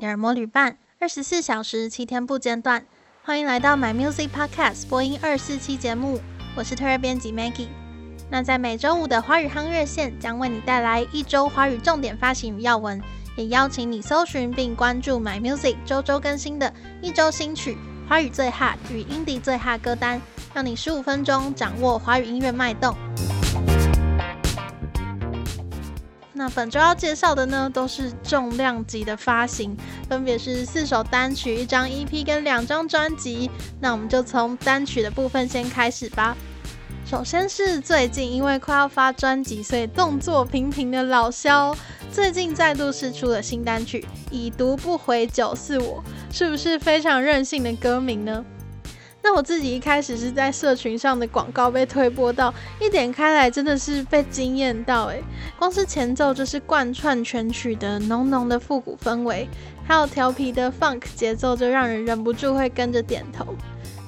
的耳膜旅伴，二十四小时七天不间断。欢迎来到 My Music Podcast 播音二四期节目，我是特约编辑 Maggie。那在每周五的华语夯乐线将为你带来一周华语重点发行与要闻，也邀请你搜寻并关注 My Music 周周更新的一周新曲、华语最 hot 与 Indie 最 hot 歌单，让你十五分钟掌握华语音乐脉动。那本周要介绍的呢，都是重量级的发行，分别是四首单曲、一张 EP 跟两张专辑。那我们就从单曲的部分先开始吧。首先是最近因为快要发专辑，所以动作频频的老萧，最近再度释出了新单曲《已读不回九四我》，是不是非常任性的歌名呢？那我自己一开始是在社群上的广告被推播到，一点开来真的是被惊艳到诶，光是前奏就是贯穿全曲的浓浓的复古氛围，还有调皮的 funk 节奏，就让人忍不住会跟着点头。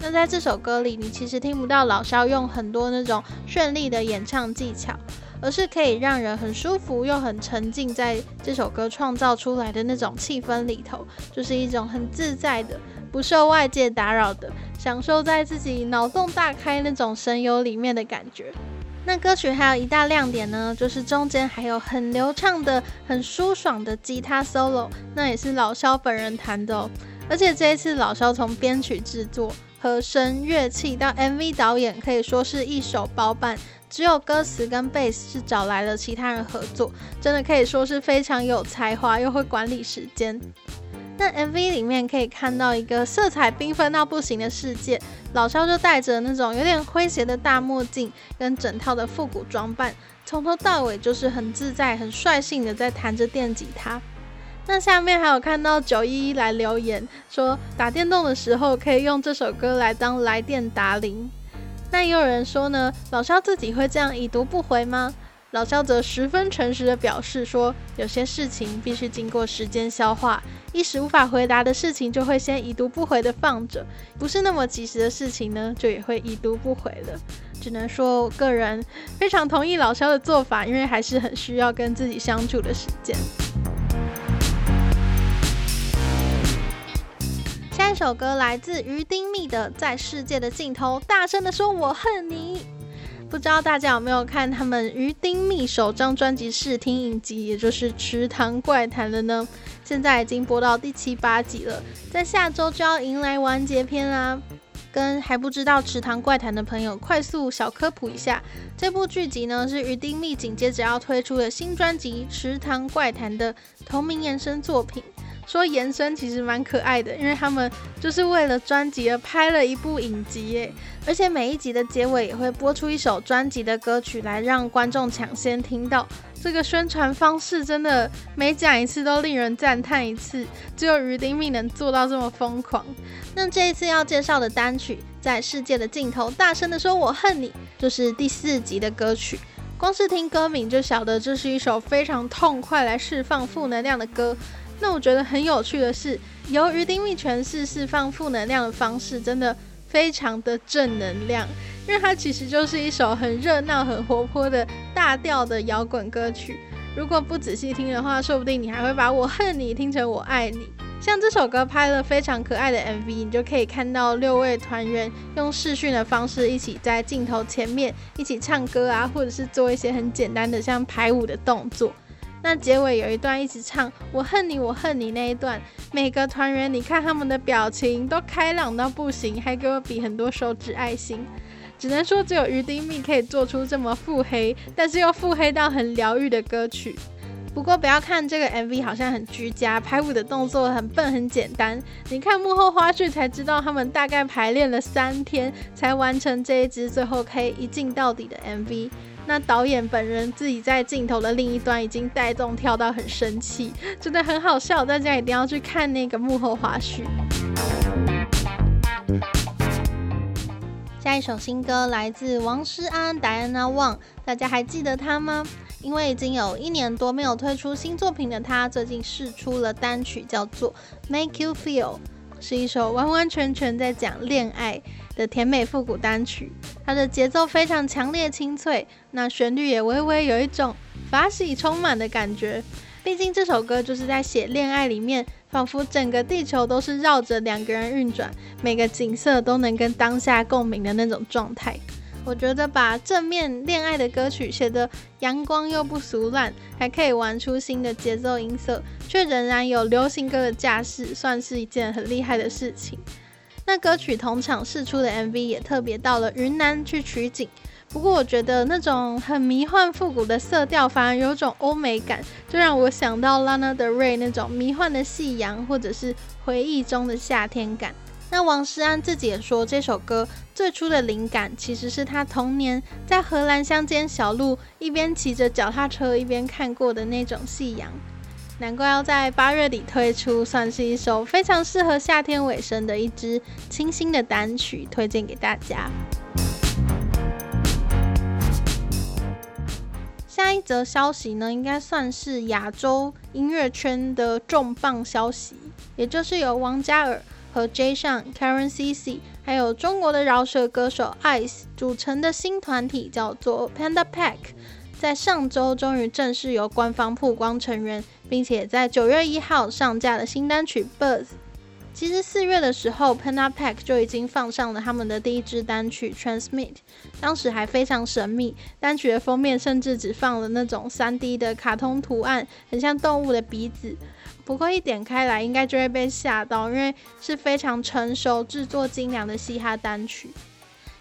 那在这首歌里，你其实听不到老萧用很多那种绚丽的演唱技巧，而是可以让人很舒服又很沉浸在这首歌创造出来的那种气氛里头，就是一种很自在的。不受外界打扰的，享受在自己脑洞大开那种神游里面的感觉。那歌曲还有一大亮点呢，就是中间还有很流畅的、很舒爽的吉他 solo，那也是老肖本人弹的哦。而且这一次老肖从编曲制作、和声、乐器到 MV 导演，可以说是一手包办，只有歌词跟贝斯是找来了其他人合作，真的可以说是非常有才华又会管理时间。那 MV 里面可以看到一个色彩缤纷到不行的世界，老萧就戴着那种有点诙谐的大墨镜，跟整套的复古装扮，从头到尾就是很自在、很率性的在弹着电吉他。那下面还有看到九一一来留言说，打电动的时候可以用这首歌来当来电答铃。那也有人说呢，老萧自己会这样已读不回吗？老肖则十分诚实的表示说，有些事情必须经过时间消化，一时无法回答的事情就会先已读不回的放着，不是那么及时的事情呢，就也会已读不回了。只能说我个人非常同意老肖的做法，因为还是很需要跟自己相处的时间。下一首歌来自于丁糸的《在世界的尽头大声的说我恨你》。不知道大家有没有看他们于丁密首张专辑试听影集，也就是《池塘怪谈》了呢？现在已经播到第七八集了，在下周就要迎来完结篇啦。跟还不知道《池塘怪谈》的朋友快速小科普一下，这部剧集呢是于丁密紧接着要推出的新专辑《池塘怪谈》的同名延伸作品。说延伸其实蛮可爱的，因为他们就是为了专辑而拍了一部影集耶，而且每一集的结尾也会播出一首专辑的歌曲来让观众抢先听到。这个宣传方式真的每讲一次都令人赞叹一次，只有鱼丁糸能做到这么疯狂。那这一次要介绍的单曲，在世界的尽头大声地说我恨你，就是第四集的歌曲。光是听歌名就晓得这是一首非常痛快来释放负能量的歌。那我觉得很有趣的是，由于丁糸诠释释放负能量的方式，真的非常的正能量，因为它其实就是一首很热闹、很活泼的大调的摇滚歌曲。如果不仔细听的话，说不定你还会把我恨你听成我爱你。像这首歌拍了非常可爱的 MV，你就可以看到六位团员用视讯的方式一起在镜头前面一起唱歌啊，或者是做一些很简单的像排舞的动作。那结尾有一段一直唱“我恨你，我恨你”那一段，每个团员你看他们的表情都开朗到不行，还给我比很多手指爱心。只能说只有鱼丁糸可以做出这么腹黑，但是又腹黑到很疗愈的歌曲。不过不要看这个 MV 好像很居家，排舞的动作很笨很简单，你看幕后花絮才知道他们大概排练了三天才完成这一支最后可以一镜到底的 MV。那导演本人自己在镜头的另一端已经带动跳到很生气，真的很好笑，大家一定要去看那个幕后花絮。下一首新歌来自王诗安 Diana Wang，大家还记得他吗？因为已经有一年多没有推出新作品的他，最近试出了单曲，叫做《Make You Feel》。是一首完完全全在讲恋爱的甜美复古单曲，它的节奏非常强烈清脆，那旋律也微微有一种法喜充满的感觉。毕竟这首歌就是在写恋爱里面仿佛整个地球都是绕着两个人运转，每个景色都能跟当下共鸣的那种状态。我觉得把正面恋爱的歌曲写得阳光又不俗烂，还可以玩出新的节奏音色，却仍然有流行歌的架势，算是一件很厉害的事情。那歌曲同场释出的 MV 也特别到了云南去取景，不过我觉得那种很迷幻复古的色调反而有种欧美感，就让我想到 Lana d e Rey 那种迷幻的夕阳，或者是回忆中的夏天感。那王诗安自己也说，这首歌最初的灵感其实是他童年在荷兰乡间小路一边骑着脚踏车一边看过的那种夕阳，难怪要在八月底推出，算是一首非常适合夏天尾声的一支清新的单曲，推荐给大家。下一则消息呢，应该算是亚洲音乐圈的重磅消息，也就是由王嘉尔。和 Jay Sean、Karen CC，还有中国的饶舌歌手 ICE 组成的新团体叫做 Panda Pack，在上周终于正式由官方曝光成员，并且在九月一号上架了新单曲 Buzz。其实四月的时候，Panda Pack 就已经放上了他们的第一支单曲 Transmit，当时还非常神秘，单曲的封面甚至只放了那种 3D 的卡通图案，很像动物的鼻子。不过一点开来，应该就会被吓到，因为是非常成熟、制作精良的嘻哈单曲。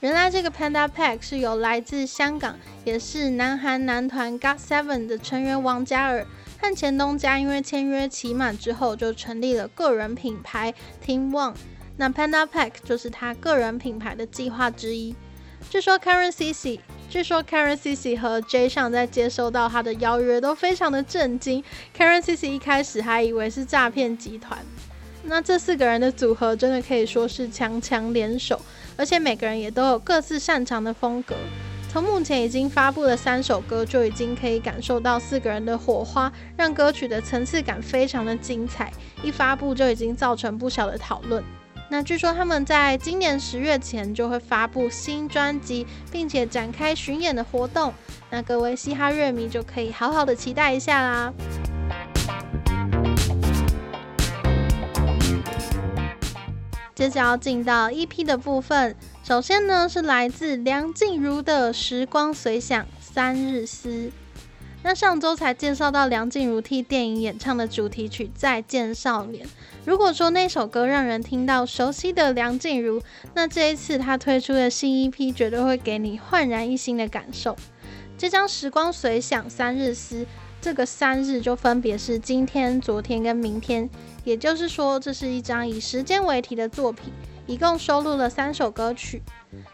原来这个 Panda Pack 是由来自香港，也是南韩男团 GOT7 的成员王嘉尔和前东家，因为签约期满之后，就成立了个人品牌 Team One。那 Panda Pack 就是他个人品牌的计划之一。据说 Karen CC。据说 Karen CC 和 Jay 上在接收到他的邀约都非常的震惊。Karen CC 一开始还以为是诈骗集团。那这四个人的组合真的可以说是强强联手，而且每个人也都有各自擅长的风格。从目前已经发布的三首歌就已经可以感受到四个人的火花，让歌曲的层次感非常的精彩。一发布就已经造成不小的讨论。那据说他们在今年十月前就会发布新专辑，并且展开巡演的活动。那各位嘻哈乐迷就可以好好的期待一下啦。接着要进到 EP 的部分，首先呢是来自梁静茹的《时光随想三日思》。那上周才介绍到梁静茹替电影演唱的主题曲《再见少年》。如果说那首歌让人听到熟悉的梁静茹，那这一次她推出的新 EP 绝对会给你焕然一新的感受。这张《时光随想三日思》，这个三日就分别是今天、昨天跟明天，也就是说，这是一张以时间为题的作品，一共收录了三首歌曲，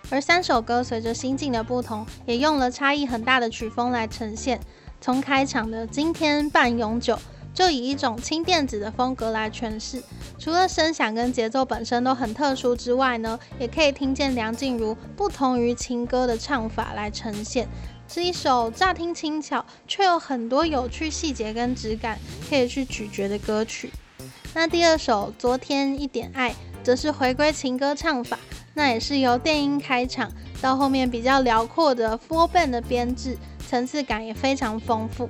而三首歌随着心境的不同，也用了差异很大的曲风来呈现。从开场的今天半永久，就以一种轻电子的风格来诠释。除了声响跟节奏本身都很特殊之外呢，也可以听见梁静茹不同于情歌的唱法来呈现，是一首乍听轻巧，却有很多有趣细节跟质感可以去咀嚼的歌曲。那第二首昨天一点爱，则是回归情歌唱法，那也是由电音开场，到后面比较辽阔的 four band 的编制。层次感也非常丰富，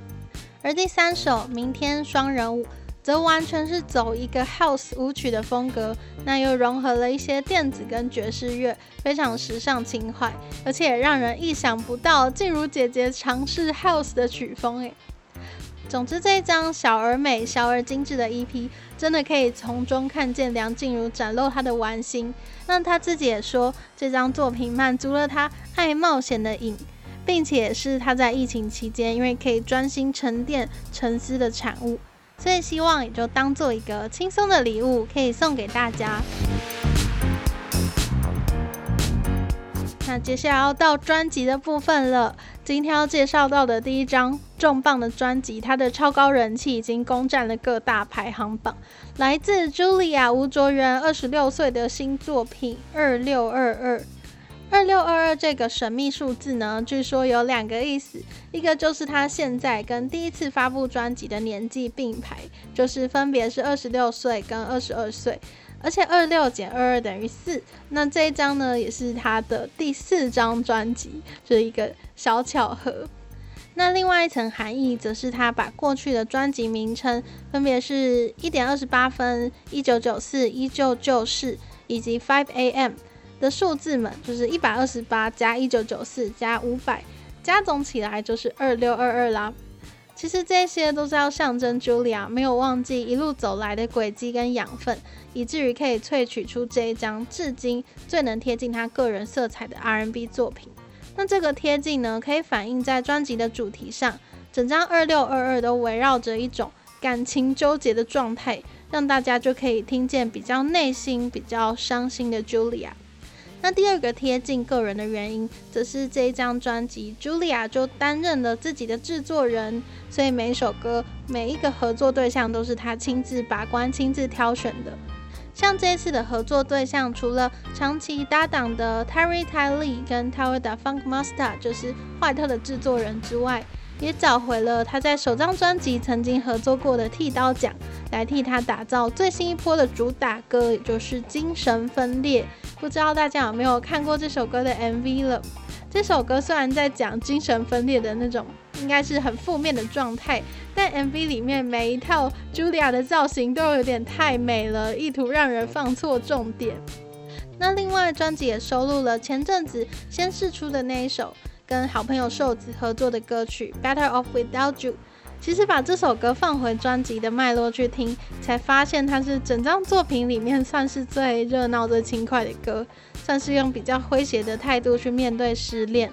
而第三首《明天双人舞》则完全是走一个 house 舞曲的风格，那又融合了一些电子跟爵士乐，非常时尚轻快，而且也让人意想不到静茹姐姐尝试 house 的曲风诶。总之，这一张小而美、小而精致的 EP，真的可以从中看见梁静茹展露她的玩心。那她自己也说，这张作品满足了她爱冒险的瘾。并且是他在疫情期间，因为可以专心沉淀沉思的产物，所以希望也就当做一个轻松的礼物，可以送给大家。那接下来要到专辑的部分了，今天要介绍到的第一张重磅的专辑，他的超高人气已经攻占了各大排行榜，来自 Julia 吴卓源二十六岁的新作品二六二二。二六二二这个神秘数字呢，据说有两个意思，一个就是他现在跟第一次发布专辑的年纪并排，就是分别是二十六岁跟二十二岁，而且二六减二二等于四。那这一张呢，也是他的第四张专辑，就是一个小巧合。那另外一层含义，则是他把过去的专辑名称，分别是一点二十八分、一九九四、依旧旧以及 Five A.M. 的数字们，就是一百二十八加一九九四加五百，加总起来就是二六二二啦。其实这些都是要象征 Julia 没有忘记一路走来的轨迹跟养分，以至于可以萃取出这一张至今最能贴近他个人色彩的 R&B 作品。那这个贴近呢，可以反映在专辑的主题上，整张二六二二都围绕着一种感情纠结的状态，让大家就可以听见比较内心、比较伤心的 Julia。那第二个贴近个人的原因，则是这一张专辑，Julia 就担任了自己的制作人，所以每一首歌、每一个合作对象都是他亲自把关、亲自挑选的。像这次的合作对象，除了长期搭档的 Terry Talley 跟 Tower 的 Funk Master，就是坏特的制作人之外，也找回了他在首张专辑曾经合作过的剃刀奖，来替他打造最新一波的主打歌，也就是《精神分裂》。不知道大家有没有看过这首歌的 MV 了？这首歌虽然在讲精神分裂的那种，应该是很负面的状态，但 MV 里面每一套 Julia 的造型都有点太美了，意图让人放错重点。那另外专辑也收录了前阵子先试出的那一首跟好朋友瘦子合作的歌曲《Better Off Without You》。其实把这首歌放回专辑的脉络去听，才发现它是整张作品里面算是最热闹、最轻快的歌，算是用比较诙谐的态度去面对失恋。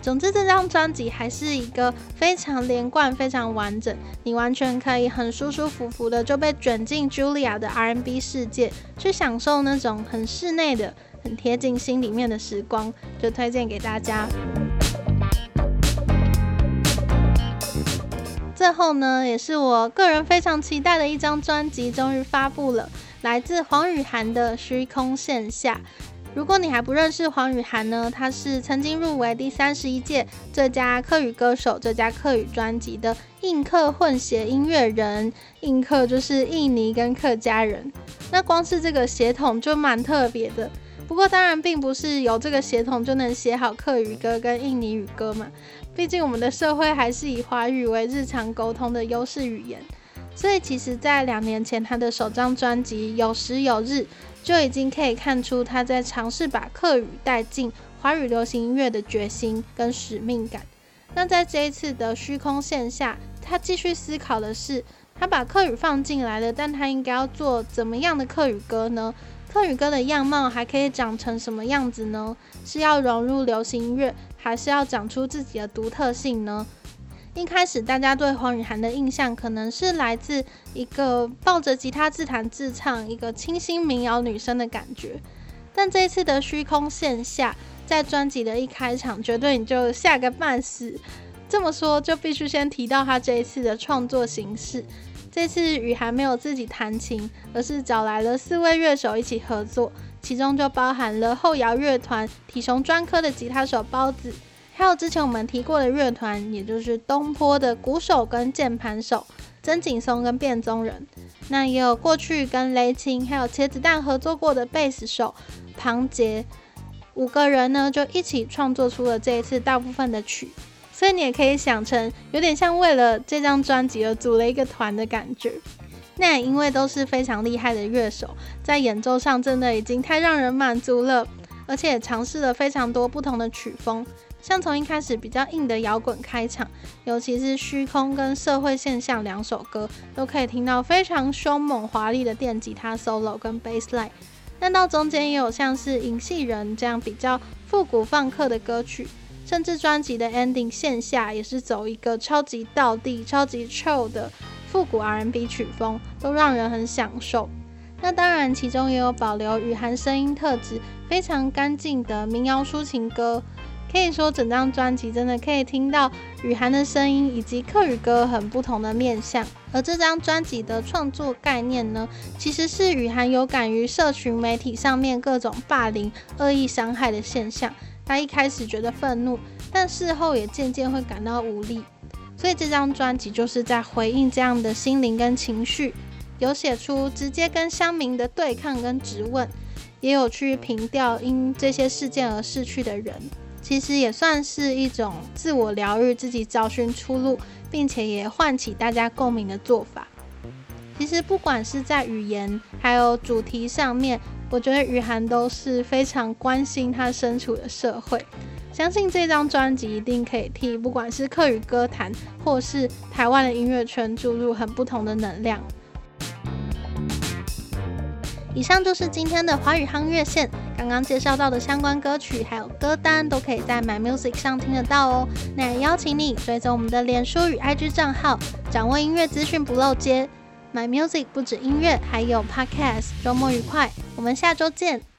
总之，这张专辑还是一个非常连贯、非常完整，你完全可以很舒舒服服的就被卷进 Julia 的 R&B 世界，去享受那种很室内的、很贴近心里面的时光，就推荐给大家。最后呢，也是我个人非常期待的一张专辑，终于发布了，来自黄雨涵的《虚空线下》。如果你还不认识黄雨涵呢，他是曾经入围第三十一届最佳客语歌手、最佳客语专辑的印客混血音乐人。印客就是印尼跟客家人，那光是这个血统就蛮特别的。不过当然，并不是有这个协同就能写好客语歌跟印尼语歌嘛。毕竟我们的社会还是以华语为日常沟通的优势语言，所以其实，在两年前他的首张专辑《有时有日》就已经可以看出他在尝试把客语带进华语流行音乐的决心跟使命感。那在这一次的虚空线下，他继续思考的是，他把客语放进来了，但他应该要做怎么样的客语歌呢？客语歌的样貌还可以长成什么样子呢？是要融入流行乐，还是要长出自己的独特性呢？一开始大家对黄雨涵的印象可能是来自一个抱着吉他自弹自唱、一个清新民谣女生的感觉，但这一次的虚空线下，在专辑的一开场，绝对你就吓个半死。这么说就必须先提到他这一次的创作形式。这次雨涵没有自己弹琴，而是找来了四位乐手一起合作，其中就包含了后摇乐团体熊专科的吉他手包子，还有之前我们提过的乐团，也就是东坡的鼓手跟键盘手曾景松跟变宗人。那也有过去跟雷琴还有茄子蛋合作过的贝斯手庞杰，五个人呢就一起创作出了这一次大部分的曲。所以你也可以想成有点像为了这张专辑而组了一个团的感觉。那也因为都是非常厉害的乐手，在演奏上真的已经太让人满足了，而且尝试了非常多不同的曲风，像从一开始比较硬的摇滚开场，尤其是虚空跟社会现象两首歌，都可以听到非常凶猛华丽的电吉他 solo 跟 bass line。但到中间也有像是影戏人这样比较复古放克的歌曲。甚至专辑的 ending 线下也是走一个超级道地、超级 chill 的复古 R&B 曲风，都让人很享受。那当然，其中也有保留雨涵声音特质非常干净的民谣抒情歌。可以说，整张专辑真的可以听到雨涵的声音以及客语歌很不同的面向。而这张专辑的创作概念呢，其实是雨涵有感于社群媒体上面各种霸凌、恶意伤害的现象。他一开始觉得愤怒，但事后也渐渐会感到无力，所以这张专辑就是在回应这样的心灵跟情绪，有写出直接跟乡民的对抗跟质问，也有去凭吊因这些事件而逝去的人。其实也算是一种自我疗愈、自己找寻出路，并且也唤起大家共鸣的做法。其实不管是在语言还有主题上面，我觉得雨涵都是非常关心他身处的社会。相信这张专辑一定可以替不管是客语歌坛或是台湾的音乐圈注入很不同的能量。以上就是今天的华语夯乐线，刚刚介绍到的相关歌曲还有歌单都可以在 My Music 上听得到哦。那也邀请你追踪我们的脸书与 IG 账号，掌握音乐资讯不漏接。My Music 不止音乐，还有 Podcast。周末愉快，我们下周见。